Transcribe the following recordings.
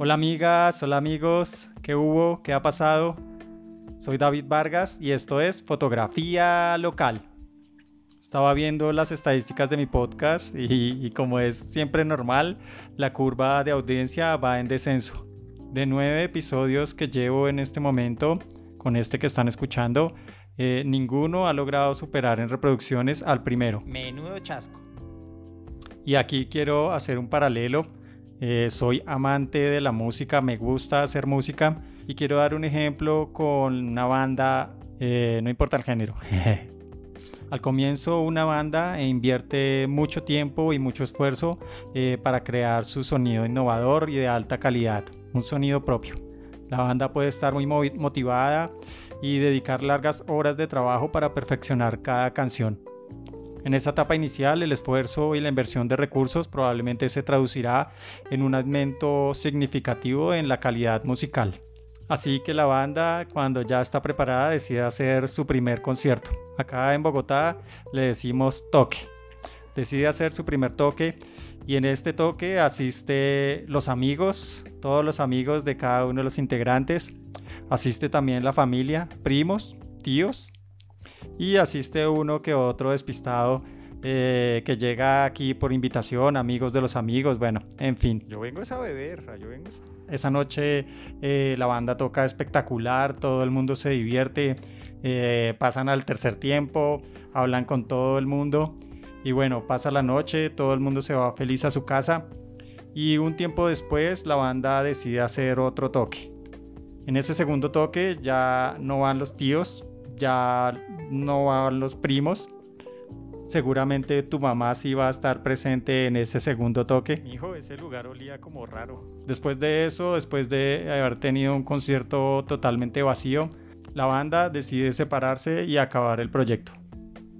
Hola amigas, hola amigos, ¿qué hubo? ¿Qué ha pasado? Soy David Vargas y esto es Fotografía Local. Estaba viendo las estadísticas de mi podcast y, como es siempre normal, la curva de audiencia va en descenso. De nueve episodios que llevo en este momento, con este que están escuchando, eh, ninguno ha logrado superar en reproducciones al primero. Menudo chasco. Y aquí quiero hacer un paralelo eh, soy amante de la música, me gusta hacer música y quiero dar un ejemplo con una banda, eh, no importa el género. Al comienzo una banda invierte mucho tiempo y mucho esfuerzo eh, para crear su sonido innovador y de alta calidad, un sonido propio. La banda puede estar muy motivada y dedicar largas horas de trabajo para perfeccionar cada canción. En esa etapa inicial, el esfuerzo y la inversión de recursos probablemente se traducirá en un aumento significativo en la calidad musical. Así que la banda, cuando ya está preparada, decide hacer su primer concierto. Acá en Bogotá le decimos toque. Decide hacer su primer toque y en este toque asiste los amigos, todos los amigos de cada uno de los integrantes. Asiste también la familia, primos, tíos y asiste uno que otro despistado eh, que llega aquí por invitación, amigos de los amigos, bueno, en fin. Yo vengo a beber, yo vengo Esa noche eh, la banda toca espectacular, todo el mundo se divierte, eh, pasan al tercer tiempo, hablan con todo el mundo y bueno, pasa la noche, todo el mundo se va feliz a su casa y un tiempo después la banda decide hacer otro toque. En ese segundo toque ya no van los tíos, ya no van los primos. Seguramente tu mamá sí va a estar presente en ese segundo toque. Hijo, ese lugar olía como raro. Después de eso, después de haber tenido un concierto totalmente vacío, la banda decide separarse y acabar el proyecto.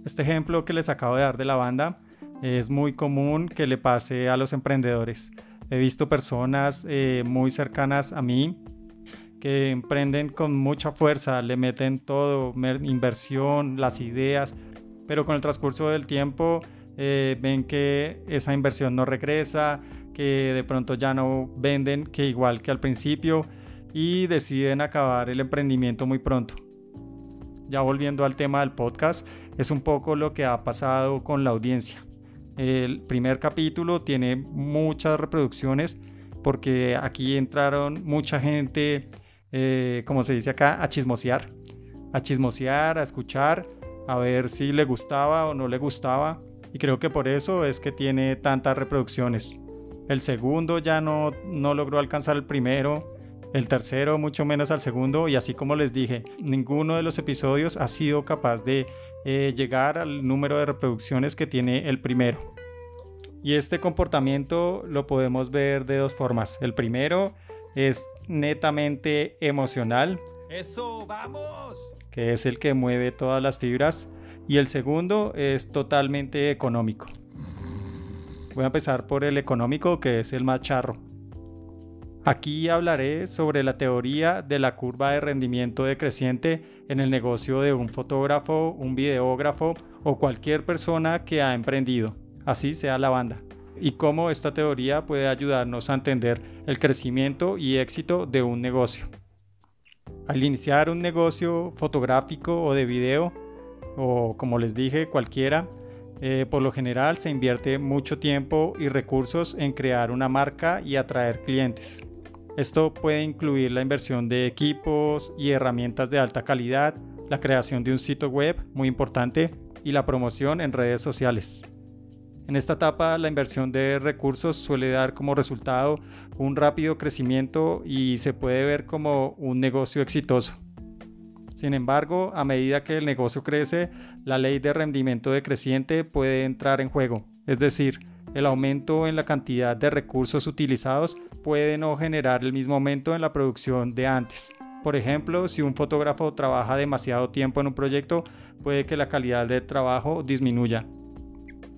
Este ejemplo que les acabo de dar de la banda es muy común que le pase a los emprendedores. He visto personas eh, muy cercanas a mí que emprenden con mucha fuerza, le meten todo, inversión, las ideas, pero con el transcurso del tiempo eh, ven que esa inversión no regresa, que de pronto ya no venden, que igual que al principio, y deciden acabar el emprendimiento muy pronto. Ya volviendo al tema del podcast, es un poco lo que ha pasado con la audiencia. El primer capítulo tiene muchas reproducciones porque aquí entraron mucha gente eh, como se dice acá, a chismosear. A chismosear, a escuchar, a ver si le gustaba o no le gustaba. Y creo que por eso es que tiene tantas reproducciones. El segundo ya no, no logró alcanzar el primero. El tercero mucho menos al segundo. Y así como les dije, ninguno de los episodios ha sido capaz de eh, llegar al número de reproducciones que tiene el primero. Y este comportamiento lo podemos ver de dos formas. El primero es netamente emocional. Eso, vamos. Que es el que mueve todas las fibras. Y el segundo es totalmente económico. Voy a empezar por el económico, que es el más charro. Aquí hablaré sobre la teoría de la curva de rendimiento decreciente en el negocio de un fotógrafo, un videógrafo o cualquier persona que ha emprendido, así sea la banda y cómo esta teoría puede ayudarnos a entender el crecimiento y éxito de un negocio. Al iniciar un negocio fotográfico o de video, o como les dije, cualquiera, eh, por lo general se invierte mucho tiempo y recursos en crear una marca y atraer clientes. Esto puede incluir la inversión de equipos y herramientas de alta calidad, la creación de un sitio web, muy importante, y la promoción en redes sociales. En esta etapa la inversión de recursos suele dar como resultado un rápido crecimiento y se puede ver como un negocio exitoso. Sin embargo, a medida que el negocio crece, la ley de rendimiento decreciente puede entrar en juego, es decir, el aumento en la cantidad de recursos utilizados puede no generar el mismo aumento en la producción de antes. Por ejemplo, si un fotógrafo trabaja demasiado tiempo en un proyecto, puede que la calidad del trabajo disminuya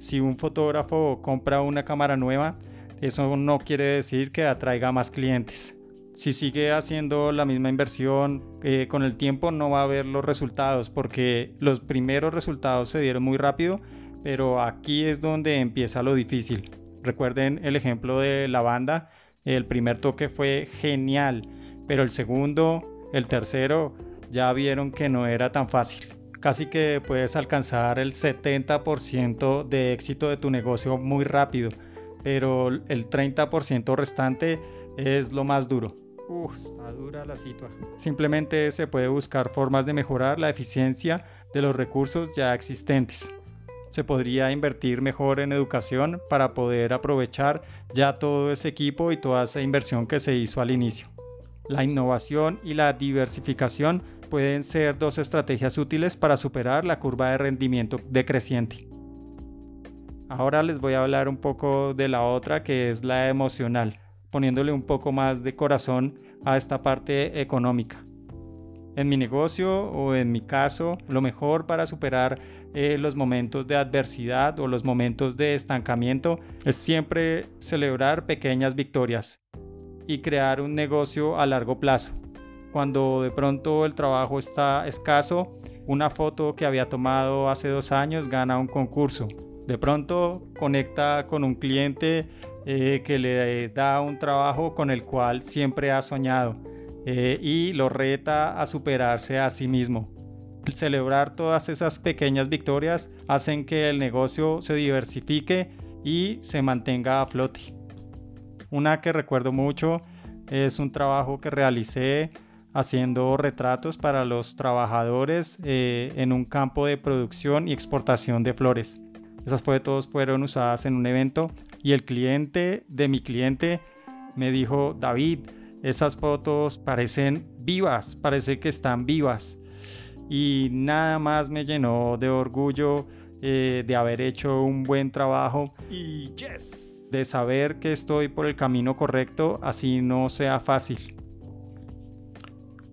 si un fotógrafo compra una cámara nueva, eso no quiere decir que atraiga más clientes. Si sigue haciendo la misma inversión eh, con el tiempo no va a ver los resultados porque los primeros resultados se dieron muy rápido, pero aquí es donde empieza lo difícil. Recuerden el ejemplo de la banda El primer toque fue genial, pero el segundo, el tercero, ya vieron que no era tan fácil. Casi que puedes alcanzar el 70% de éxito de tu negocio muy rápido, pero el 30% restante es lo más duro. Uf, está dura la situación. Simplemente se puede buscar formas de mejorar la eficiencia de los recursos ya existentes. Se podría invertir mejor en educación para poder aprovechar ya todo ese equipo y toda esa inversión que se hizo al inicio. La innovación y la diversificación pueden ser dos estrategias útiles para superar la curva de rendimiento decreciente. Ahora les voy a hablar un poco de la otra que es la emocional poniéndole un poco más de corazón a esta parte económica. En mi negocio o en mi caso, lo mejor para superar eh, los momentos de adversidad o los momentos de estancamiento es siempre celebrar pequeñas victorias y crear un negocio a largo plazo. Cuando de pronto el trabajo está escaso, una foto que había tomado hace dos años gana un concurso. De pronto conecta con un cliente eh, que le da un trabajo con el cual siempre ha soñado eh, y lo reta a superarse a sí mismo. Celebrar todas esas pequeñas victorias hacen que el negocio se diversifique y se mantenga a flote. Una que recuerdo mucho es un trabajo que realicé haciendo retratos para los trabajadores eh, en un campo de producción y exportación de flores. Esas fotos fueron usadas en un evento y el cliente de mi cliente me dijo, David, esas fotos parecen vivas, parece que están vivas. Y nada más me llenó de orgullo eh, de haber hecho un buen trabajo. Y yes. De saber que estoy por el camino correcto, así no sea fácil.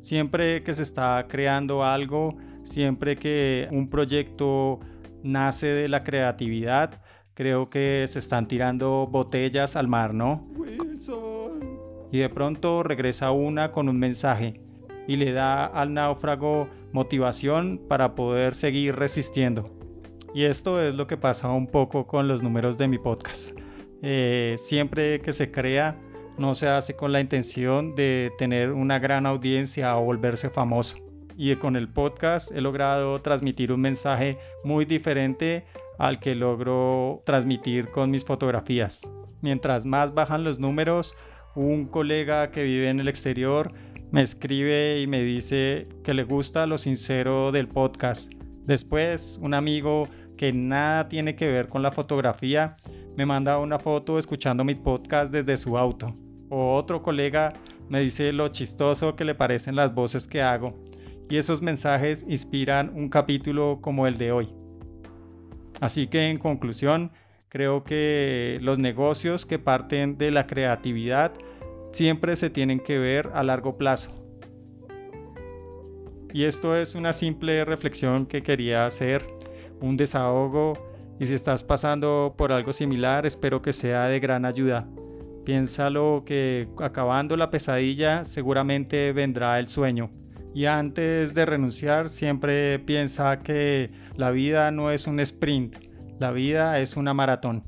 Siempre que se está creando algo, siempre que un proyecto nace de la creatividad. Creo que se están tirando botellas al mar, ¿no? Wilson. Y de pronto regresa una con un mensaje y le da al náufrago motivación para poder seguir resistiendo. Y esto es lo que pasa un poco con los números de mi podcast. Eh, siempre que se crea, no se hace con la intención de tener una gran audiencia o volverse famoso y con el podcast he logrado transmitir un mensaje muy diferente al que logro transmitir con mis fotografías. Mientras más bajan los números, un colega que vive en el exterior me escribe y me dice que le gusta lo sincero del podcast. Después, un amigo que nada tiene que ver con la fotografía me manda una foto escuchando mi podcast desde su auto. O otro colega me dice lo chistoso que le parecen las voces que hago y esos mensajes inspiran un capítulo como el de hoy. Así que en conclusión, creo que los negocios que parten de la creatividad siempre se tienen que ver a largo plazo. Y esto es una simple reflexión que quería hacer, un desahogo, y si estás pasando por algo similar, espero que sea de gran ayuda. Piénsalo que acabando la pesadilla seguramente vendrá el sueño. Y antes de renunciar, siempre piensa que la vida no es un sprint, la vida es una maratón.